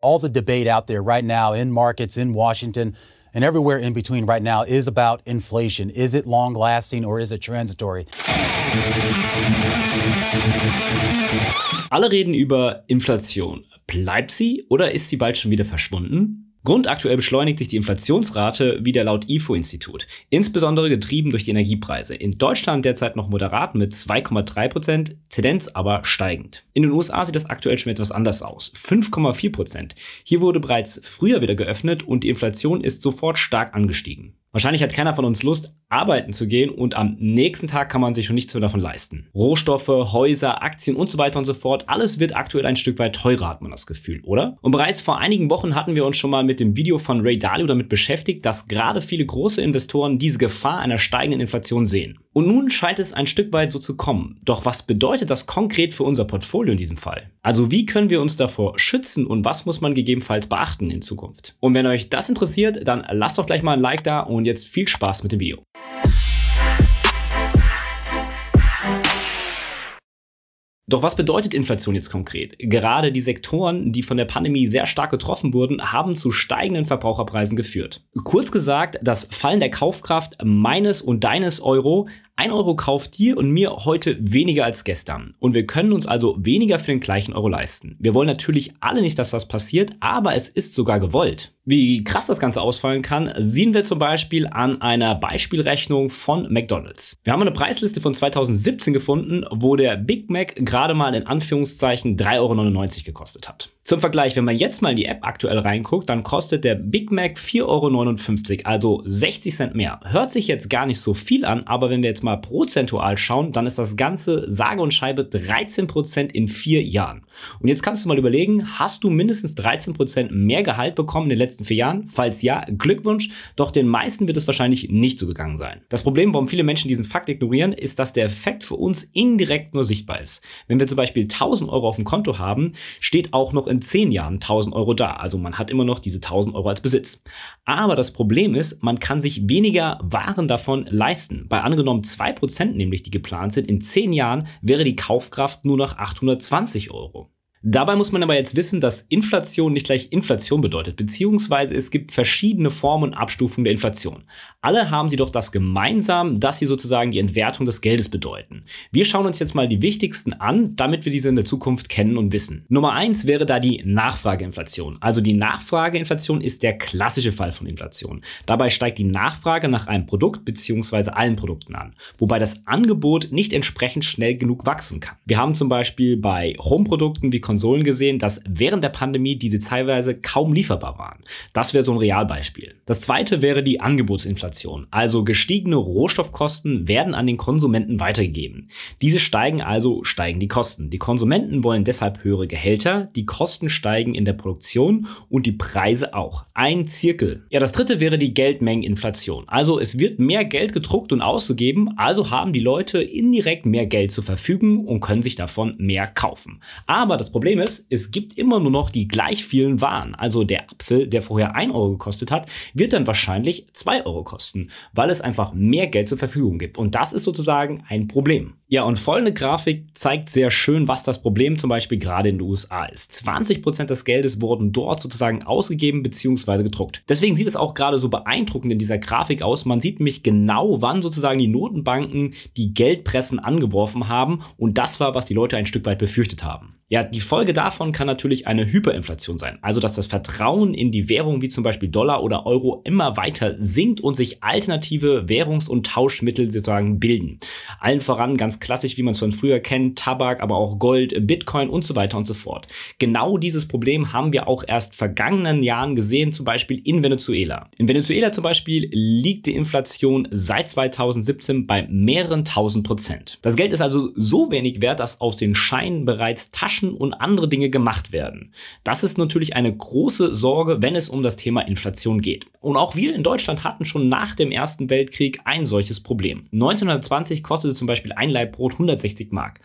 All the debate out there right now in markets, in Washington, and everywhere in between right now is about inflation. Is it long lasting or is it transitory? Alle reden über Inflation. Bleibt sie oder ist sie bald schon wieder verschwunden? Grundaktuell beschleunigt sich die Inflationsrate wieder laut IFO-Institut, insbesondere getrieben durch die Energiepreise. In Deutschland derzeit noch moderat mit 2,3 Prozent, Tendenz aber steigend. In den USA sieht das aktuell schon etwas anders aus, 5,4 Prozent. Hier wurde bereits früher wieder geöffnet und die Inflation ist sofort stark angestiegen. Wahrscheinlich hat keiner von uns Lust, arbeiten zu gehen und am nächsten Tag kann man sich schon nichts mehr davon leisten. Rohstoffe, Häuser, Aktien und so weiter und so fort, alles wird aktuell ein Stück weit teurer, hat man das Gefühl, oder? Und bereits vor einigen Wochen hatten wir uns schon mal mit dem Video von Ray Dalio damit beschäftigt, dass gerade viele große Investoren diese Gefahr einer steigenden Inflation sehen. Und nun scheint es ein Stück weit so zu kommen. Doch was bedeutet das konkret für unser Portfolio in diesem Fall? Also wie können wir uns davor schützen und was muss man gegebenenfalls beachten in Zukunft? Und wenn euch das interessiert, dann lasst doch gleich mal ein Like da und jetzt viel Spaß mit dem Video. Doch was bedeutet Inflation jetzt konkret? Gerade die Sektoren, die von der Pandemie sehr stark getroffen wurden, haben zu steigenden Verbraucherpreisen geführt. Kurz gesagt, das Fallen der Kaufkraft meines und deines Euro ein Euro kauft dir und mir heute weniger als gestern. Und wir können uns also weniger für den gleichen Euro leisten. Wir wollen natürlich alle nicht, dass das passiert, aber es ist sogar gewollt. Wie krass das Ganze ausfallen kann, sehen wir zum Beispiel an einer Beispielrechnung von McDonald's. Wir haben eine Preisliste von 2017 gefunden, wo der Big Mac gerade mal in Anführungszeichen 3,99 Euro gekostet hat. Zum Vergleich, wenn man jetzt mal in die App aktuell reinguckt, dann kostet der Big Mac 4,59 Euro, also 60 Cent mehr. Hört sich jetzt gar nicht so viel an, aber wenn wir jetzt mal prozentual schauen, dann ist das Ganze sage und schreibe 13% in vier Jahren. Und jetzt kannst du mal überlegen, hast du mindestens 13% mehr Gehalt bekommen in den letzten vier Jahren? Falls ja, Glückwunsch, doch den meisten wird es wahrscheinlich nicht so gegangen sein. Das Problem, warum viele Menschen diesen Fakt ignorieren, ist, dass der Effekt für uns indirekt nur sichtbar ist. Wenn wir zum Beispiel 1000 Euro auf dem Konto haben, steht auch noch in in zehn Jahren 1000 Euro da. Also man hat immer noch diese 1000 Euro als Besitz. Aber das Problem ist, man kann sich weniger Waren davon leisten. Bei angenommen 2% nämlich, die geplant sind, in zehn Jahren wäre die Kaufkraft nur noch 820 Euro. Dabei muss man aber jetzt wissen, dass Inflation nicht gleich Inflation bedeutet, beziehungsweise es gibt verschiedene Formen und Abstufungen der Inflation. Alle haben sie doch das gemeinsam, dass sie sozusagen die Entwertung des Geldes bedeuten. Wir schauen uns jetzt mal die wichtigsten an, damit wir diese in der Zukunft kennen und wissen. Nummer eins wäre da die Nachfrageinflation. Also die Nachfrageinflation ist der klassische Fall von Inflation. Dabei steigt die Nachfrage nach einem Produkt beziehungsweise allen Produkten an, wobei das Angebot nicht entsprechend schnell genug wachsen kann. Wir haben zum Beispiel bei Home-Produkten wie Konsolen gesehen, dass während der Pandemie diese teilweise kaum lieferbar waren. Das wäre so ein Realbeispiel. Das zweite wäre die Angebotsinflation. Also gestiegene Rohstoffkosten werden an den Konsumenten weitergegeben. Diese steigen also, steigen die Kosten. Die Konsumenten wollen deshalb höhere Gehälter, die Kosten steigen in der Produktion und die Preise auch. Ein Zirkel. Ja, das dritte wäre die Geldmengeninflation. Also es wird mehr Geld gedruckt und ausgegeben, also haben die Leute indirekt mehr Geld zur Verfügung und können sich davon mehr kaufen. Aber das Problem ist, es gibt immer nur noch die gleich vielen Waren. Also der Apfel, der vorher 1 Euro gekostet hat, wird dann wahrscheinlich 2 Euro kosten, weil es einfach mehr Geld zur Verfügung gibt. Und das ist sozusagen ein Problem. Ja, und folgende Grafik zeigt sehr schön, was das Problem zum Beispiel gerade in den USA ist. 20% des Geldes wurden dort sozusagen ausgegeben bzw. gedruckt. Deswegen sieht es auch gerade so beeindruckend in dieser Grafik aus. Man sieht nämlich genau, wann sozusagen die Notenbanken die Geldpressen angeworfen haben. Und das war, was die Leute ein Stück weit befürchtet haben. Ja, die Folge davon kann natürlich eine Hyperinflation sein. Also, dass das Vertrauen in die Währung wie zum Beispiel Dollar oder Euro immer weiter sinkt und sich alternative Währungs- und Tauschmittel sozusagen bilden. Allen voran ganz klassisch, wie man es von früher kennt, Tabak, aber auch Gold, Bitcoin und so weiter und so fort. Genau dieses Problem haben wir auch erst vergangenen Jahren gesehen, zum Beispiel in Venezuela. In Venezuela zum Beispiel liegt die Inflation seit 2017 bei mehreren tausend Prozent. Das Geld ist also so wenig wert, dass aus den Scheinen bereits Taschen und andere Dinge gemacht werden. Das ist natürlich eine große Sorge, wenn es um das Thema Inflation geht. Und auch wir in Deutschland hatten schon nach dem Ersten Weltkrieg ein solches Problem. 1920 kostete zum Beispiel ein Laib Brot 160 Mark.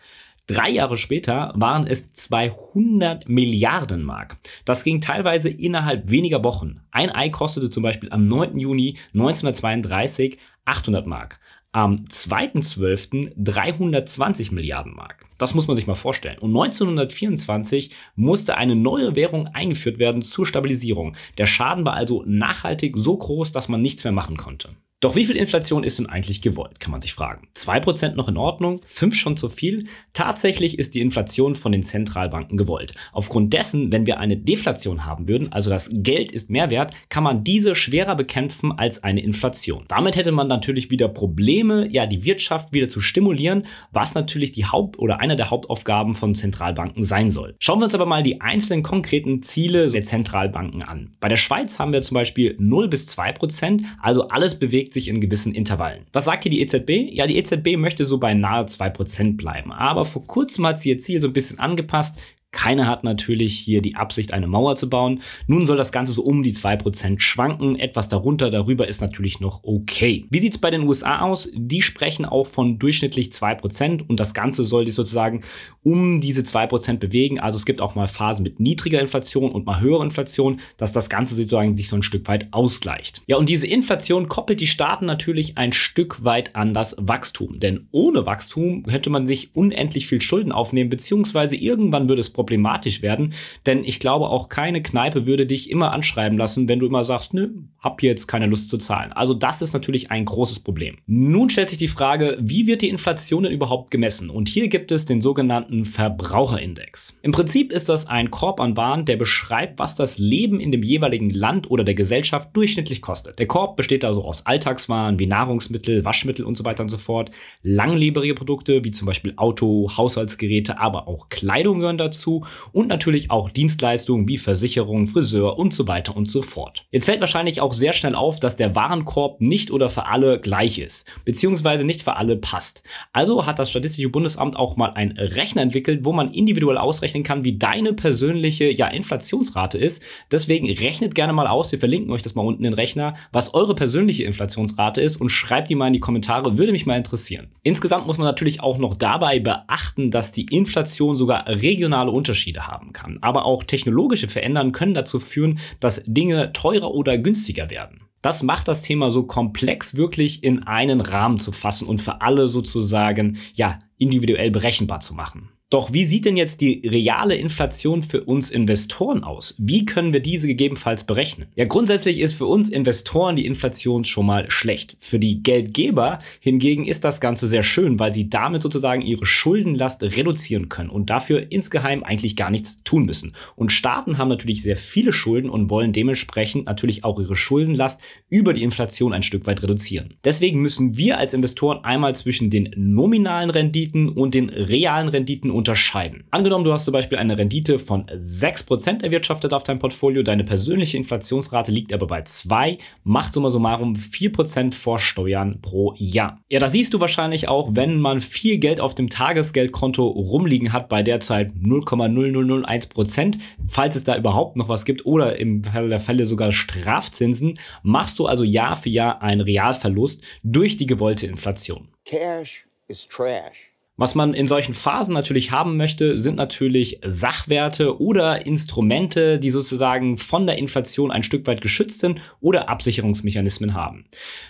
Drei Jahre später waren es 200 Milliarden Mark. Das ging teilweise innerhalb weniger Wochen. Ein Ei kostete zum Beispiel am 9. Juni 1932 800 Mark. Am 2.12. 320 Milliarden Mark. Das muss man sich mal vorstellen. Und 1924 musste eine neue Währung eingeführt werden zur Stabilisierung. Der Schaden war also nachhaltig so groß, dass man nichts mehr machen konnte. Doch wie viel Inflation ist denn eigentlich gewollt, kann man sich fragen. 2% noch in Ordnung, 5 schon zu viel? Tatsächlich ist die Inflation von den Zentralbanken gewollt. Aufgrund dessen, wenn wir eine Deflation haben würden, also das Geld ist mehr wert, kann man diese schwerer bekämpfen als eine Inflation. Damit hätte man natürlich wieder Probleme, ja, die Wirtschaft wieder zu stimulieren, was natürlich die Haupt- oder eine der Hauptaufgaben von Zentralbanken sein soll. Schauen wir uns aber mal die einzelnen konkreten Ziele der Zentralbanken an. Bei der Schweiz haben wir zum Beispiel 0 bis 2%, also alles bewegt sich in gewissen Intervallen. Was sagt hier die EZB? Ja, die EZB möchte so bei nahe 2% bleiben. Aber vor kurzem hat sie ihr Ziel so ein bisschen angepasst. Keiner hat natürlich hier die Absicht, eine Mauer zu bauen. Nun soll das Ganze so um die 2% schwanken. Etwas darunter, darüber ist natürlich noch okay. Wie sieht es bei den USA aus? Die sprechen auch von durchschnittlich 2% und das Ganze soll sich sozusagen um diese 2% bewegen. Also es gibt auch mal Phasen mit niedriger Inflation und mal höherer Inflation, dass das Ganze sozusagen sich so ein Stück weit ausgleicht. Ja, und diese Inflation koppelt die Staaten natürlich ein Stück weit an das Wachstum. Denn ohne Wachstum hätte man sich unendlich viel Schulden aufnehmen, beziehungsweise irgendwann würde es problematisch werden. Denn ich glaube, auch keine Kneipe würde dich immer anschreiben lassen, wenn du immer sagst, nö, hab jetzt keine Lust zu zahlen. Also das ist natürlich ein großes Problem. Nun stellt sich die Frage, wie wird die Inflation denn überhaupt gemessen? Und hier gibt es den sogenannten Verbraucherindex. Im Prinzip ist das ein Korb an Waren, der beschreibt, was das Leben in dem jeweiligen Land oder der Gesellschaft durchschnittlich kostet. Der Korb besteht also aus Alltagswaren wie Nahrungsmittel, Waschmittel und so weiter und so fort, langlebrige Produkte wie zum Beispiel Auto, Haushaltsgeräte, aber auch Kleidung gehören dazu und natürlich auch Dienstleistungen wie Versicherung, Friseur und so weiter und so fort. Jetzt fällt wahrscheinlich auch sehr schnell auf, dass der Warenkorb nicht oder für alle gleich ist, beziehungsweise nicht für alle passt. Also hat das Statistische Bundesamt auch mal einen Rechner entwickelt, wo man individuell ausrechnen kann, wie deine persönliche ja, Inflationsrate ist. Deswegen rechnet gerne mal aus, wir verlinken euch das mal unten in den Rechner, was eure persönliche Inflationsrate ist und schreibt die mal in die Kommentare, würde mich mal interessieren. Insgesamt muss man natürlich auch noch dabei beachten, dass die Inflation sogar regionale Unterschiede haben kann. Aber auch technologische Veränderungen können dazu führen, dass Dinge teurer oder günstiger werden. Das macht das Thema so komplex wirklich in einen Rahmen zu fassen und für alle sozusagen, ja, individuell berechenbar zu machen. Doch wie sieht denn jetzt die reale Inflation für uns Investoren aus? Wie können wir diese gegebenenfalls berechnen? Ja, grundsätzlich ist für uns Investoren die Inflation schon mal schlecht. Für die Geldgeber hingegen ist das Ganze sehr schön, weil sie damit sozusagen ihre Schuldenlast reduzieren können und dafür insgeheim eigentlich gar nichts tun müssen. Und Staaten haben natürlich sehr viele Schulden und wollen dementsprechend natürlich auch ihre Schuldenlast über die Inflation ein Stück weit reduzieren. Deswegen müssen wir als Investoren einmal zwischen den nominalen Renditen und den realen Renditen unterscheiden. Angenommen, du hast zum Beispiel eine Rendite von 6% erwirtschaftet auf deinem Portfolio, deine persönliche Inflationsrate liegt aber bei 2, macht summa summarum 4% vor Steuern pro Jahr. Ja, das siehst du wahrscheinlich auch, wenn man viel Geld auf dem Tagesgeldkonto rumliegen hat, bei derzeit 0,0001%, falls es da überhaupt noch was gibt oder im Fall der Fälle sogar Strafzinsen, machst du also Jahr für Jahr einen Realverlust durch die gewollte Inflation. Cash is trash. Was man in solchen Phasen natürlich haben möchte, sind natürlich Sachwerte oder Instrumente, die sozusagen von der Inflation ein Stück weit geschützt sind oder Absicherungsmechanismen haben.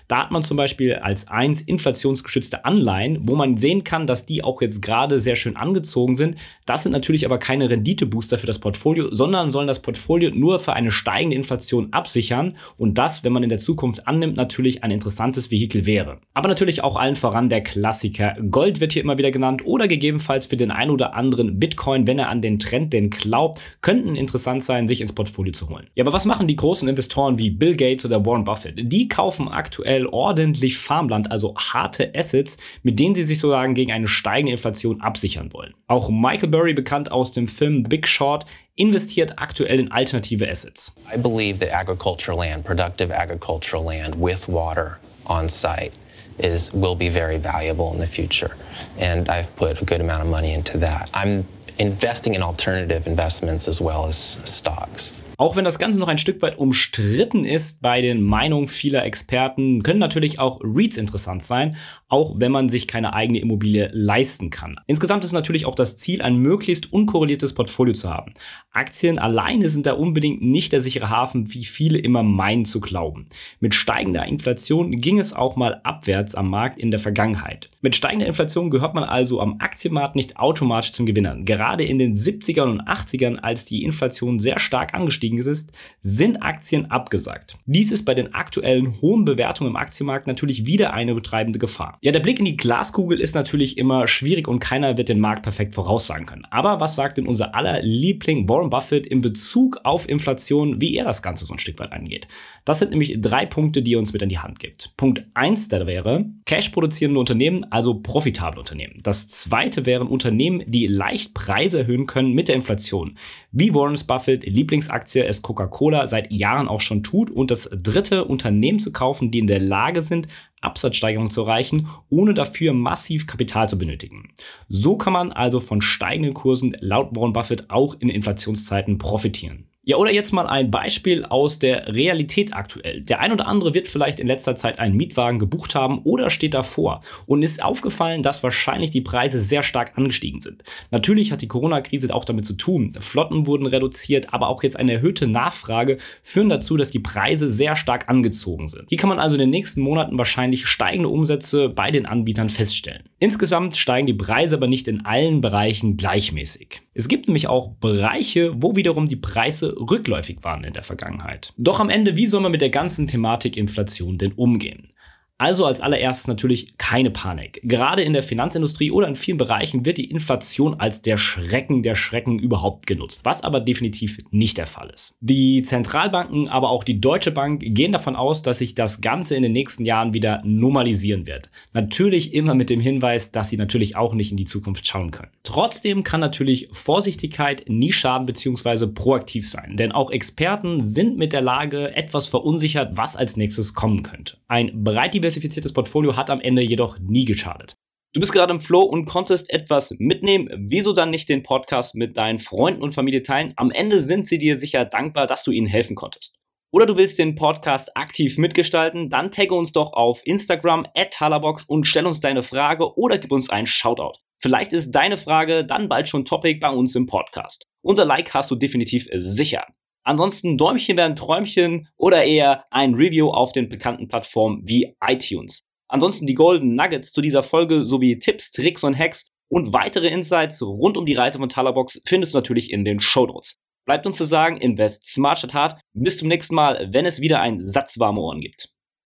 Da hat man zum Beispiel als eins inflationsgeschützte Anleihen, wo man sehen kann, dass die auch jetzt gerade sehr schön angezogen sind. Das sind natürlich aber keine Renditebooster für das Portfolio, sondern sollen das Portfolio nur für eine steigende Inflation absichern und das, wenn man in der Zukunft annimmt, natürlich ein interessantes Vehikel wäre. Aber natürlich auch allen voran der Klassiker. Gold wird hier immer wieder genannt oder gegebenenfalls für den ein oder anderen Bitcoin, wenn er an den Trend denn glaubt, könnten interessant sein, sich ins Portfolio zu holen. Ja, aber was machen die großen Investoren wie Bill Gates oder Warren Buffett? Die kaufen aktuell ordentlich Farmland, also harte Assets, mit denen sie sich sozusagen gegen eine steigende Inflation absichern wollen. Auch Michael Burry, bekannt aus dem Film Big Short, investiert aktuell in alternative Assets. I believe that agricultural land, productive agricultural land with water on site is will be very valuable in the future. And I've put a good amount of money into that. I'm investing in alternative investments as well as stocks. Auch wenn das Ganze noch ein Stück weit umstritten ist bei den Meinungen vieler Experten, können natürlich auch REITs interessant sein, auch wenn man sich keine eigene Immobilie leisten kann. Insgesamt ist natürlich auch das Ziel, ein möglichst unkorreliertes Portfolio zu haben. Aktien alleine sind da unbedingt nicht der sichere Hafen, wie viele immer meinen zu glauben. Mit steigender Inflation ging es auch mal abwärts am Markt in der Vergangenheit. Mit steigender Inflation gehört man also am Aktienmarkt nicht automatisch zum Gewinnern. Gerade in den 70ern und 80ern, als die Inflation sehr stark angestiegen ist, sind Aktien abgesagt. Dies ist bei den aktuellen hohen Bewertungen im Aktienmarkt natürlich wieder eine betreibende Gefahr. Ja, der Blick in die Glaskugel ist natürlich immer schwierig und keiner wird den Markt perfekt voraussagen können. Aber was sagt denn unser aller Liebling Warren Buffett in Bezug auf Inflation, wie er das Ganze so ein Stück weit angeht? Das sind nämlich drei Punkte, die er uns mit an die Hand gibt. Punkt eins da wäre Cash produzierende Unternehmen, also profitable Unternehmen. Das zweite wären Unternehmen, die leicht Preise erhöhen können mit der Inflation. Wie Warren Buffett Lieblingsaktie es Coca-Cola seit Jahren auch schon tut. Und das dritte, Unternehmen zu kaufen, die in der Lage sind, Absatzsteigerung zu erreichen, ohne dafür massiv Kapital zu benötigen. So kann man also von steigenden Kursen laut Warren Buffett auch in Inflationszeiten profitieren. Ja, oder jetzt mal ein Beispiel aus der Realität aktuell. Der ein oder andere wird vielleicht in letzter Zeit einen Mietwagen gebucht haben oder steht davor und ist aufgefallen, dass wahrscheinlich die Preise sehr stark angestiegen sind. Natürlich hat die Corona-Krise auch damit zu tun. Flotten wurden reduziert, aber auch jetzt eine erhöhte Nachfrage führen dazu, dass die Preise sehr stark angezogen sind. Hier kann man also in den nächsten Monaten wahrscheinlich steigende Umsätze bei den Anbietern feststellen. Insgesamt steigen die Preise aber nicht in allen Bereichen gleichmäßig. Es gibt nämlich auch Bereiche, wo wiederum die Preise rückläufig waren in der Vergangenheit. Doch am Ende, wie soll man mit der ganzen Thematik Inflation denn umgehen? Also als allererstes natürlich keine Panik. Gerade in der Finanzindustrie oder in vielen Bereichen wird die Inflation als der Schrecken der Schrecken überhaupt genutzt, was aber definitiv nicht der Fall ist. Die Zentralbanken, aber auch die Deutsche Bank gehen davon aus, dass sich das Ganze in den nächsten Jahren wieder normalisieren wird. Natürlich immer mit dem Hinweis, dass sie natürlich auch nicht in die Zukunft schauen können. Trotzdem kann natürlich Vorsichtigkeit nie schaden bzw. proaktiv sein, denn auch Experten sind mit der Lage etwas verunsichert, was als nächstes kommen könnte. Ein breit Portfolio hat am Ende jedoch nie geschadet. Du bist gerade im Flow und konntest etwas mitnehmen. Wieso dann nicht den Podcast mit deinen Freunden und Familie teilen? Am Ende sind sie dir sicher dankbar, dass du ihnen helfen konntest. Oder du willst den Podcast aktiv mitgestalten? Dann tagge uns doch auf Instagram at Talabox und stell uns deine Frage oder gib uns einen Shoutout. Vielleicht ist deine Frage dann bald schon Topic bei uns im Podcast. Unser Like hast du definitiv sicher. Ansonsten Däumchen werden Träumchen oder eher ein Review auf den bekannten Plattformen wie iTunes. Ansonsten die Golden Nuggets zu dieser Folge sowie Tipps, Tricks und Hacks und weitere Insights rund um die Reise von Talabox findest du natürlich in den Show Notes. Bleibt uns zu sagen, invest smart statt hart. Bis zum nächsten Mal, wenn es wieder ein Satz warme Ohren gibt.